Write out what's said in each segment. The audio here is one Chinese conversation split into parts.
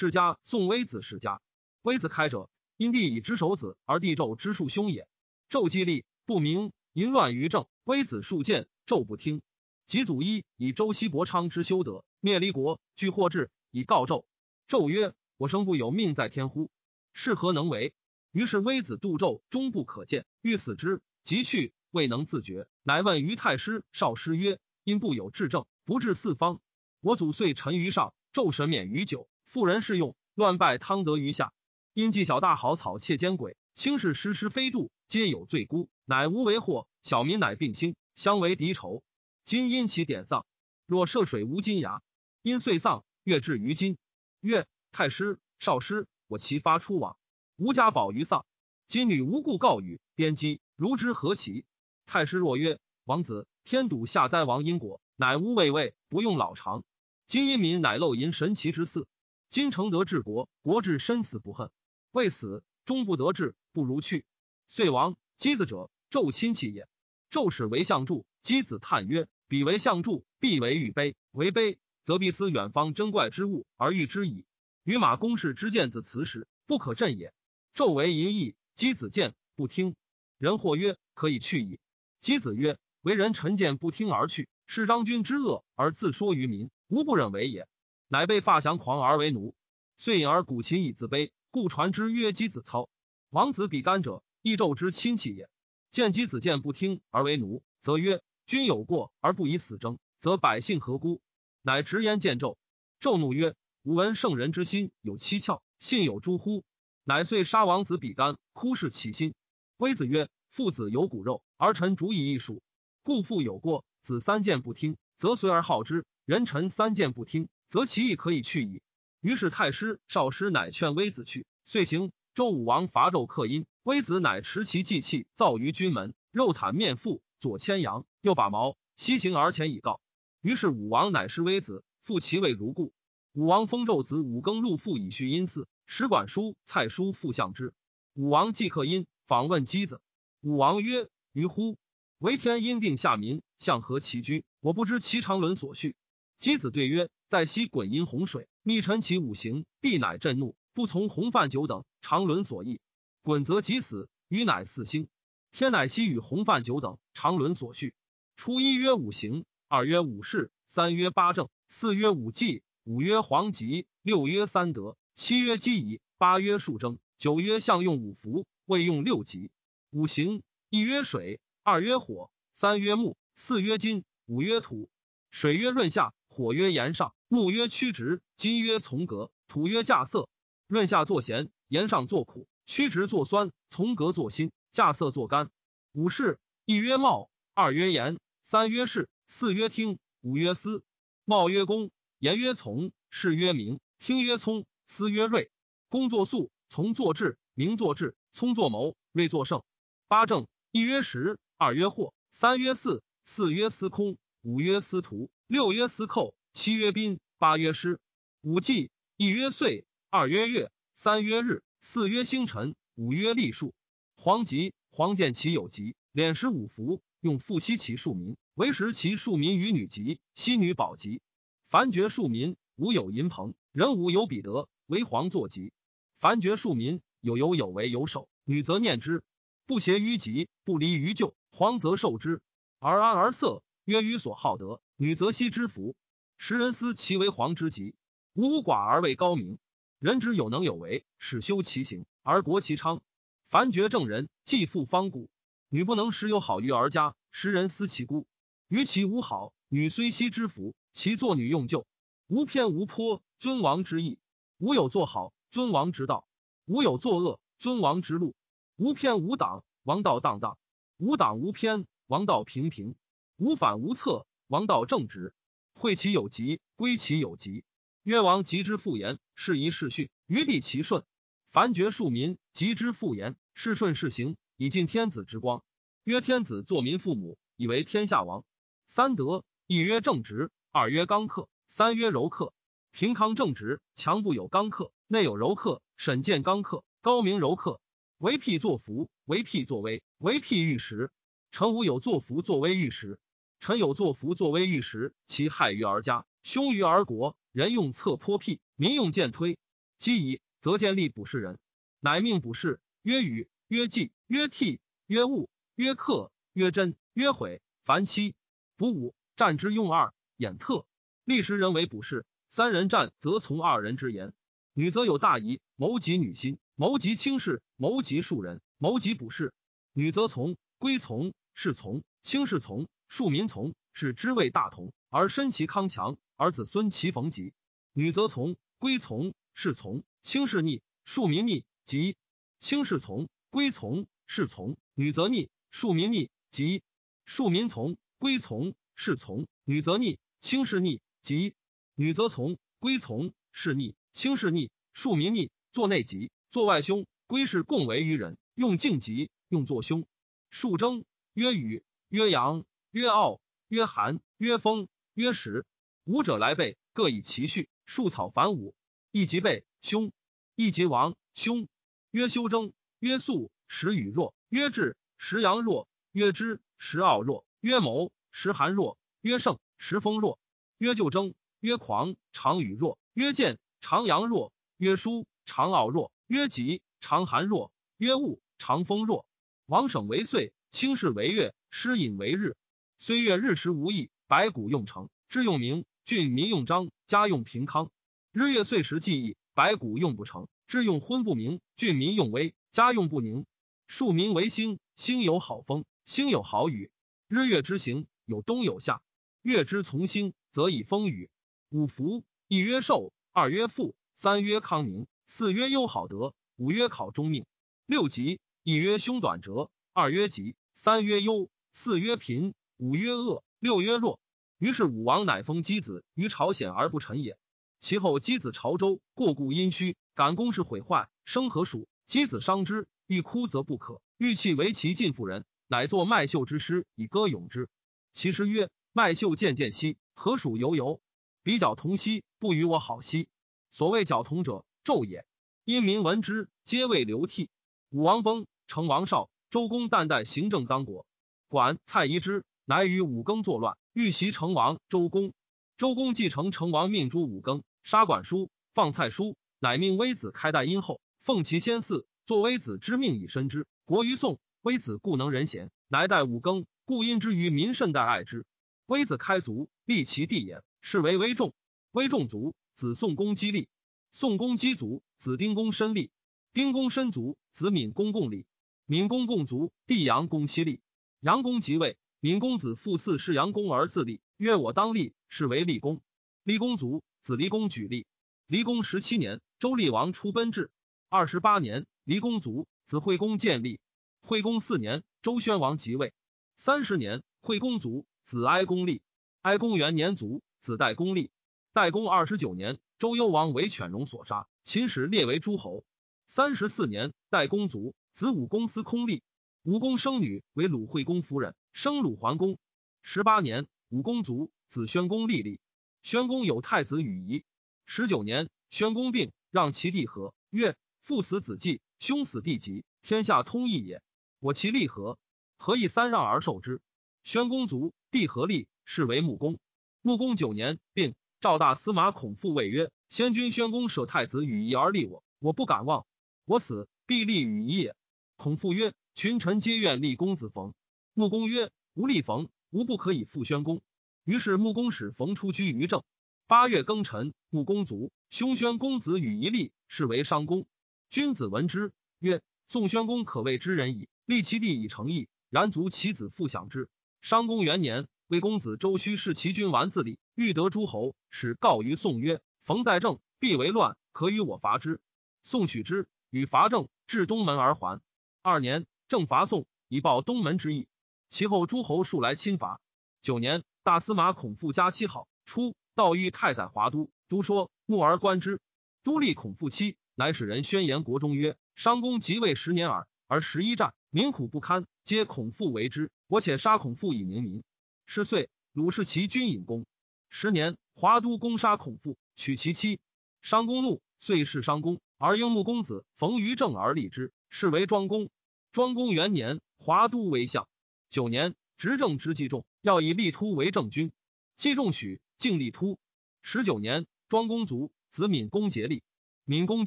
世家宋微子世家。微子开者，因帝以之守子，而帝纣之庶兄也。纣既立，不明，淫乱于政。微子数谏，纣不听。及祖一以周西伯昌之修德，灭离国，据获志，以告纣。纣曰：“我生不有命在天乎？是何能为？”于是微子度纣，终不可见，欲死之，即去，未能自决，乃问于太师、少师曰：“因不有至政，不治四方。我祖遂臣于上，纣神免于九，妇人适用，乱败汤德于下。因计小大好草窃奸鬼，轻视失失非度，皆有罪辜，乃无为祸。小民乃并兴，相为敌仇。今因其典葬，若涉水无金牙，因遂丧，月至于今。曰：太师、少师，我其发出往，吾家宝于丧。今女无故告语，颠讥，如之何其？太师若曰：王子，天赌下灾亡因果，乃无畏畏，不用老长。今因民乃漏淫神奇之祀。今诚德治国，国治身死不恨，未死终不得志，不如去。遂亡。箕子者，纣亲戚也。纣使为相助，箕子叹曰。彼为相助，必为欲卑；为卑，则必思远方珍怪之物而欲之矣。与马公氏之见子辞时，不可振也。纣为淫逸，箕子见不听。人或曰：“可以去矣。”箕子曰：“为人臣见不听而去，是张君之恶而自说于民，无不忍为也。”乃被发降狂而为奴。遂隐而古琴以自卑，故传之曰箕子操。王子比干者，亦纣之亲戚也。见箕子见不听而为奴，则曰。君有过而不以死争，则百姓何辜？乃直言见纣。纣怒曰：“吾闻圣人之心有七窍，信有诸乎？”乃遂杀王子比干，哭视其心。微子曰：“父子有骨肉，儿臣主以一属，故父有过，子三谏不听，则随而好之；人臣三谏不听，则其意可以去矣。”于是太师、少师乃劝微子去，遂行。周武王伐纣克殷，微子乃持其祭器，造于军门，肉袒面腹。左牵羊，右把矛，西行而前以告。于是武王乃失微子，复其位如故。武王封纣子武庚入父以续殷祀，使管叔、蔡叔复相之。武王既克殷，访问箕子。武王曰：“于乎？为天因定下民，向何其居？我不知其常伦所序。”箕子对曰：“在西滚阴洪水，逆陈其五行，帝乃震怒，不从洪范九等常伦所议。滚则即死，余乃四星。”天乃西与洪范九等常伦所序。初一曰五行，二曰五事，三曰八正，四曰五纪，五曰黄极，六曰三德，七曰基仪，八曰数征，九曰象用五福，未用六吉。五行一曰水，二曰火，三曰木，四曰金，五曰土。水曰润下，火曰炎上，木曰曲直，金曰从革，土曰稼色。润下作咸，炎上作苦，曲直作酸，从革作辛。稼色作干，五事一曰茂，二曰言，三曰士，四曰听，五曰思。茂曰公，言曰从，士曰明，听曰聪，思曰睿。公作素，从作智，明作智，聪作谋，睿作胜。八正一曰时，二曰惑，三曰四，四曰司空，五曰司徒，六曰司寇，七曰宾，八曰师。五纪一曰岁，二曰月，三曰日，四曰星辰，五曰历数。黄吉，黄见其有吉，敛食五福，用复息其庶民，为食其庶民于女吉，息女保吉。凡绝庶民，无有银朋，人无有彼得，为黄作吉。凡绝庶民，有有有为有守，女则念之，不谐于吉，不离于旧，黄则受之，而安而色，曰于所好德，女则息之福。时人思其为黄之极，无寡而为高明。人之有能有为，始修其行，而国其昌。凡绝正人，既复方古。女不能时有好于而家，时人思其孤。于其无好，女虽惜之福，其作女用旧。无偏无颇，尊王之意；无有作好，尊王之道；无有作恶，尊王之路。无偏无党，王道荡荡；无党无偏，王道平平；无反无侧，王道正直。惠其有疾，归其有疾。曰王吉之复言，是宜是训，于地其顺。凡绝庶民，及之复言，是顺是行，以尽天子之光。曰天子作民父母，以为天下王。三德，一曰正直，二曰刚克，三曰柔克。平康正直，强不有刚克，内有柔克。审见刚克，高明柔克。为辟作福，为辟作威，为辟御时。臣无有作福作威御时，臣有作福作威御时，其害于而家，凶于而国。人用侧颇辟，民用见推。积矣，则见利卜士人，乃命卜士曰禹，曰季，曰替，曰物，曰克，曰真，曰悔。凡七，卜五，战之用二，衍特。立时人为卜士，三人战，则从二人之言。女则有大仪，谋及女心，谋及轻视，谋及庶人，谋及卜士。女则从，归从，是从，轻视从，庶民从，是知谓大同，而身其康强，而子孙其逢吉。女则从，归从，是从，轻视逆，庶民逆，吉。轻视从，归从，是从，女则逆，庶民逆，吉。庶民从，归从，是从，女则逆，轻视逆，吉。女则从，归从，是逆。轻视逆，庶民逆，作内吉，作外凶。归是共为于人，用敬吉，用作凶。数征曰雨，曰阳，曰傲，曰寒，曰风，曰时。五者来备，各以其序。树草反五，一即备凶，一即亡凶。曰修征，曰素，时雨弱，曰至，时阳弱，曰之，时傲弱，曰谋，时寒弱，曰盛，时风弱。曰旧征，曰狂，常雨弱，曰见。常阳弱，曰舒；常傲弱，曰吉；常寒弱，曰恶；常风弱。王省为岁，轻视为月，失隐为日。虽月日时无益，白骨用成，知用明；郡民用章，家用平康。日月岁时记忆，白骨用不成，知用昏不明；郡民用微，家用不宁。庶民为兴，兴有好风，兴有好雨。日月之行，有冬有夏。月之从星，则以风雨。五福，一曰寿。二曰富，三曰康宁，四曰优好德，五曰考中命。六吉，一曰凶短折，二曰吉，三曰忧，四曰贫，五曰恶，六曰弱。于是武王乃封箕子于朝鲜而不臣也。其后箕子朝周，过故阴虚，感宫室毁坏，生何属？箕子伤之，欲哭则不可，欲泣为其近妇人，乃作麦秀之诗以歌咏之。其诗曰：麦秀渐渐兮，何属犹犹？比较同兮，不与我好兮。所谓角同者，纣也。因民闻之，皆谓流涕。武王崩，成王少，周公旦旦行政当国。管蔡宜之，乃与武庚作乱，欲袭成王。周公，周公继承成王，命诛武庚，杀管叔，放蔡叔，乃命微子开代殷后，奉其先嗣，作微子之命以身之。国于宋，微子故能仁贤，乃代武庚，故因之于民甚待爱之。微子开族，立其弟也。是为微仲，微仲族子宋公姬立，宋公姬族子丁公申立，丁公申族子闵公共立，闵公共族弟杨公妻立。杨公即位，闵公子父嗣是阳公而自立，曰：“我当立，是为立公。”立公族子离公举立。离公十七年，周厉王出奔至。二十八年，离公族子惠公建立。惠公四年，周宣王即位。三十年，惠公族子哀公立。哀公元年卒。子代公立，代公二十九年，周幽王为犬戎所杀，秦始列为诸侯。三十四年，代公卒，子武公司空立。武公生女为鲁惠公夫人，生鲁桓公。十八年，武公卒，子宣公立立。宣公有太子与仪。十九年，宣公病，让其弟和，曰：“父死子继，兄死弟及，天下通义也。我其立和？何以三让而受之？”宣公卒，弟和立，是为穆公。穆公九年病，赵大司马孔父谓曰：“先君宣公舍太子与仪而立我，我不敢忘。我死，必立与仪也。”孔父曰：“群臣皆愿立公子冯。”穆公曰：“吾立冯，吾不可以复宣公。”于是穆公使冯出居于政。八月庚辰，穆公卒，兄宣公子与一立，是为商公。君子闻之曰：“宋宣公可谓知人矣。立其弟以成义，然卒其子复享之。”商公元年。魏公子周须弑其君完自立，欲得诸侯，使告于宋曰：“冯在政，必为乱，可与我伐之。”宋取之，与伐郑，至东门而还。二年，郑伐宋，以报东门之意。其后诸侯数来侵伐。九年，大司马孔父加七号，初，道遇太宰华都，都说目而观之。都立孔父妻，乃使人宣言国中曰：“商公即位十年耳，而十一战，民苦不堪，皆孔父为之。我且杀孔父以宁民。”十岁，鲁氏其君隐公。十年，华都攻杀孔父，取其妻。商公怒，遂弑商公，而婴穆公子冯于正而立之，是为庄公。庄公元年，华都为相。九年，执政之季仲，要以立突为政君。季仲许，敬立突。十九年，庄公卒，子闵公竭立。闵公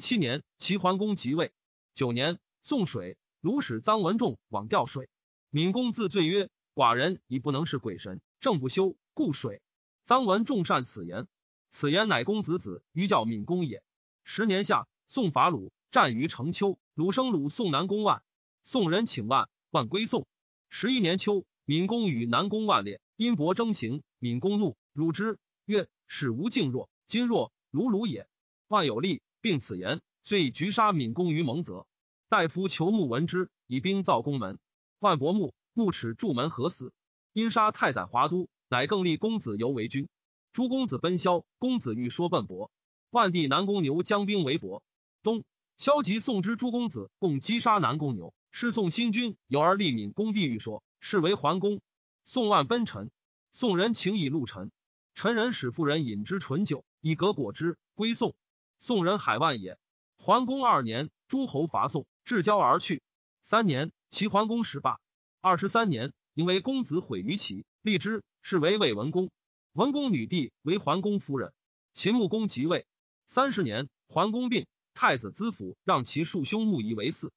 七年，齐桓公即位。九年，宋水鲁使臧文仲往调水。闵公自罪曰：“寡人已不能是鬼神，正不修，故水。”臧文仲善此言。此言乃公子子于教闵公也。十年夏，宋伐鲁，战于城丘。鲁生鲁宋南宫万，宋人请万，万归宋。十一年秋，闵公与南宫万列，因伯争行。闵公怒，辱之曰：“使无敬若，今若鲁鲁也。”万有力，并此言，遂以局杀闵公于蒙泽。大夫求穆闻之，以兵造宫门。万伯穆，穆齿筑门何死？因杀太宰华都，乃更立公子游为君。诸公子奔萧，公子欲说奔伯。万帝南宫牛将兵围伯。东，萧及宋之诸公子共击杀南宫牛，是宋新君有而立敏公帝欲说，是为桓公。宋万奔臣，宋人请以陆陈，陈人使妇人饮之醇酒，以革果之，归宋。宋人海万也。桓公二年，诸侯伐宋，至交而去。三年，齐桓公始罢。二十三年，因为公子毁于齐，立之，是为魏文公。文公女弟为桓公夫人，秦穆公即位。三十年，桓公病，太子资府让其庶兄穆仪为嗣。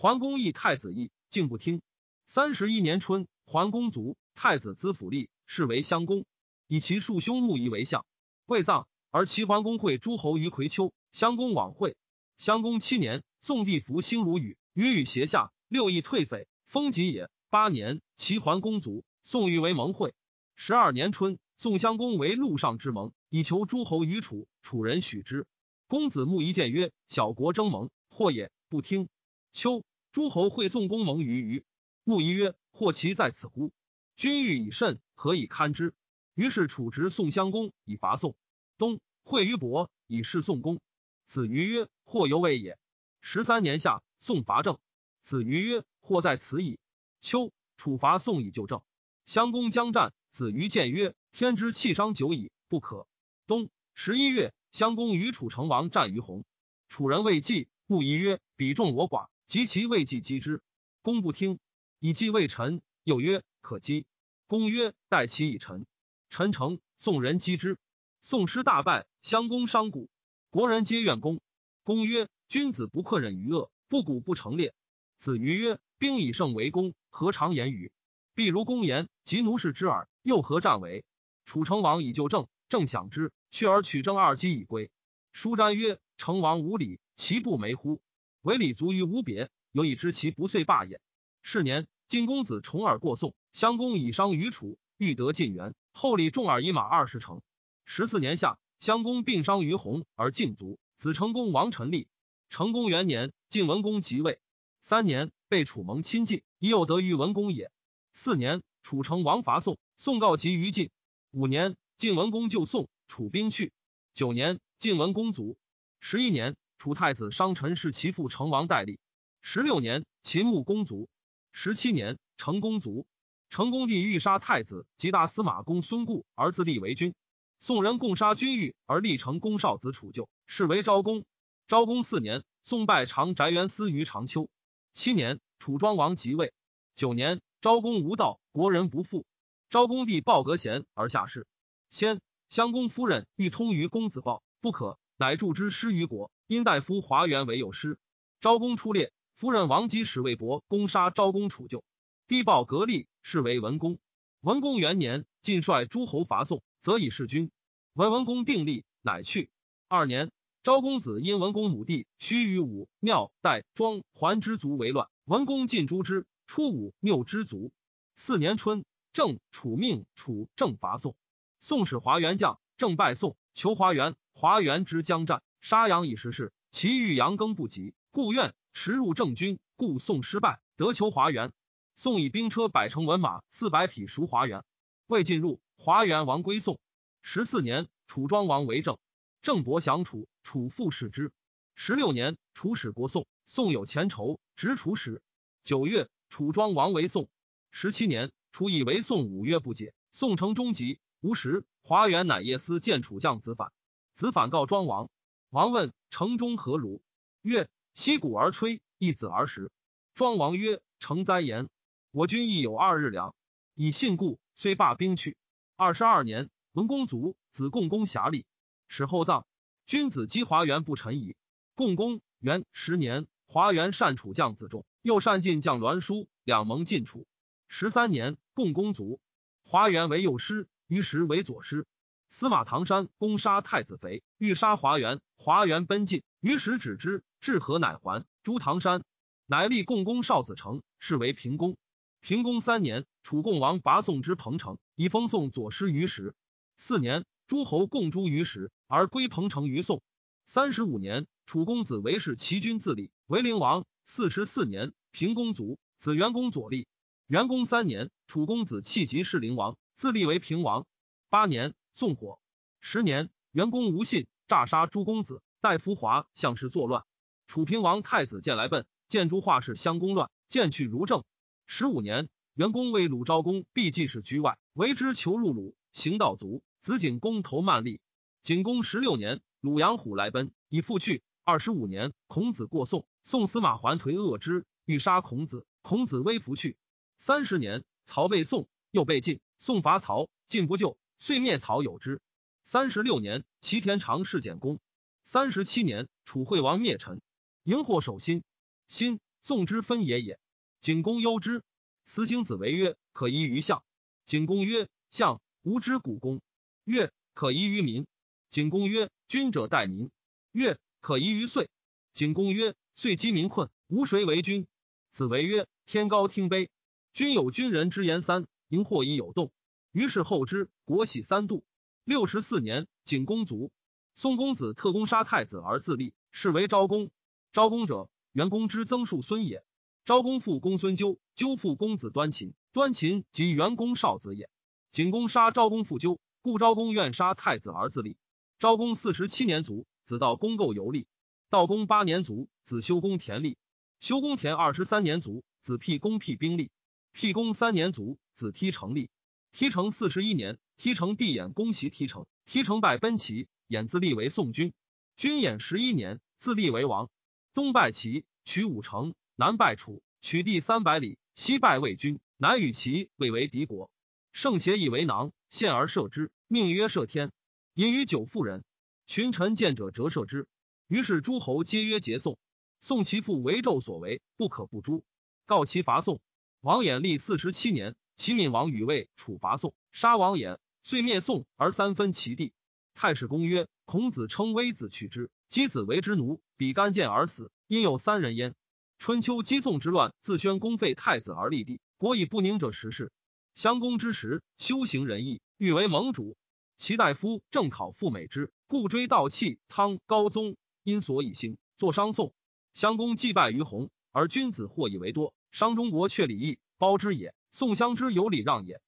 桓公议太子义，竟不听。三十一年春，桓公卒，太子资府立，是为襄公，以其庶兄穆仪为相。未葬，而齐桓公会诸侯于葵丘，襄公往会。襄公七年，宋帝服兴如禹，禹与胁下，六邑退匪，封吉也。八年，齐桓公卒，宋欲为盟会。十二年春。宋襄公为陆上之盟，以求诸侯于楚。楚人许之。公子穆仪谏曰：“小国争盟，或也不听。”秋，诸侯会宋公盟于虞。穆仪曰：“或其在此乎？君欲以甚，何以堪之？”于是楚执宋襄公以伐宋。冬，会于伯以示宋公。子瑜曰：“或犹未也。”十三年夏，宋伐郑。子瑜曰：“或在此矣。”秋，楚伐宋以救郑。襄公将战，子瑜谏曰。天之气伤久矣，不可。冬十一月，襄公与楚成王战于洪，楚人未济，穆仪曰：“彼众我寡，及其未济击之。”公不听，以计未臣。又曰：“可击。”公曰：“待其以臣。”臣诚，宋人击之。宋师大败，襄公伤谷，国人皆怨公。公曰：“君子不克忍于恶，不鼓不成列。”子瑜曰：“兵以胜为功，何尝言语？必如公言，及奴士之耳，又何战为？”楚成王以救郑，郑享之，去而取郑二姬以归。书瞻曰：“成王无礼，其不没乎？唯礼足于无别，有以知其不遂罢也。”是年，晋公子重耳过宋，襄公以伤于楚，欲得晋元，后礼重耳以马二十乘。十四年夏，襄公病伤于洪，而晋卒。子成公王臣立。成公元年，晋文公即位。三年，被楚盟亲近，已有得于文公也。四年，楚成王伐宋，宋告急于晋。五年，晋文公救宋，楚兵去。九年，晋文公卒。十一年，楚太子商臣是其父成王代立。十六年，秦穆公卒。十七年，成公卒。成公帝欲杀太子及大司马公孙固，而自立为君。宋人共杀君欲，而立成公少子楚旧，是为昭公。昭公四年，宋拜长翟元司于长丘。七年，楚庄王即位。九年，昭公无道，国人不复。昭公帝鲍格贤而下士，先襄公夫人欲通于公子鲍，不可，乃助之师于国。因大夫华元为有师。昭公出猎，夫人王姬使魏伯攻杀昭公，楚就。低报格立，是为文公。文公元年，晋率诸侯伐宋，则以弑君。文文公定立，乃去。二年，昭公子因文公母弟须与武庙代庄桓之族为乱，文公尽诛之。初武谬之族。四年春。郑楚命楚郑伐宋，宋使华元将，郑败宋，求华元，华元之将战，杀羊以时事，其欲羊耕不及，故愿驰入郑军，故宋失败，得求华元。宋以兵车百乘文马四百匹赎华元，未进入，华元王归宋。十四年，楚庄王为郑，郑伯降楚，楚复使之。十六年，楚使国宋，宋有前仇，执楚使。九月，楚庄王为宋。十七年。楚以为宋五月不解，宋成终极。吴时，华元乃夜思见楚将子反，子反告庄王。王问城中何如？曰：息鼓而吹，一子而食。庄王曰：成哉言！我军亦有二日粮，以信故，虽罢兵去。二十二年，文公卒，子共公侠立，使后葬。君子击华元不臣矣。共公元十年，华元善楚将子仲，又善进将栾书，两盟晋楚。十三年，共公卒。华元为右师，于时为左师。司马唐山攻杀太子肥，欲杀华元，华元奔进，于时止之。至河乃还。诛唐山，乃立共工少子成，是为平公。平公三年，楚共王拔宋之彭城，以封宋左师于时。四年，诸侯共诛于时，而归彭城于宋。三十五年，楚公子为氏齐君自立，为灵王。四十四年，平公卒，子元公左立。元公三年，楚公子弃疾是灵王，自立为平王。八年，宋火。十年，元公无信，诈杀诸公子，待伏华向氏作乱。楚平王太子见来奔，见诸画氏相攻乱，见去如正。十五年，元公为鲁昭公必进士居外，为之求入鲁，行道卒。子景公投曼立。景公十六年，鲁阳虎来奔，以复去。二十五年，孔子过宋，宋司马桓颓恶之，欲杀孔子。孔子微服去。三十年，曹被宋，又被晋。宋伐曹，晋不救，遂灭曹有之。三十六年，齐田常弑简公。三十七年，楚惠王灭陈，荧惑守心。心，宋之分也也。景公忧之，司星子为曰：“可疑于相。”景公曰：“相无知古公。”曰：“可疑于民。”景公曰：“君者待民。”曰：“可疑于岁。”景公曰：“岁饥民困，无谁为君。”子为曰：“天高听卑，君有君人之言三，荧惑以有动。”于是后之，国喜三度。六十四年，景公卒。宋公子特攻杀太子而自立，是为昭公。昭公者，元公之曾庶孙也。昭公父公孙纠，纠父公子端秦，端秦即元公少子也。景公杀昭公父纠，故昭公愿杀太子而自立。昭公四十七年卒，子道公构游历。道公八年卒，子修公田立。修公田二十三年卒，子辟公辟兵立。辟公三年卒，子踢成立。提成四十一年，提成帝衍攻袭提成，提成败奔齐，衍自立为宋君。君衍十一年，自立为王。东败齐，取五城。南败楚，取地三百里；西败魏军，南与齐魏为敌国。圣邪以为囊，献而射之，命曰射天。隐于九妇人，群臣见者折射之。于是诸侯皆曰结宋。宋其父为纣所为，不可不诛。告其伐宋。王衍立四十七年，齐闵王与魏、楚伐宋，杀王衍，遂灭宋而三分其地。太史公曰：孔子称微子取之，箕子为之奴，比干见而死，因有三人焉。春秋姬宋之乱，自宣公废太子而立帝，国以不宁者时事。襄公之时，修行仁义，欲为盟主。其大夫正考赴美之，故追悼弃汤高宗，因所以兴，作商宋。襄公祭拜于弘，而君子或以为多。商中国却礼义，包之也。宋襄之有礼让也。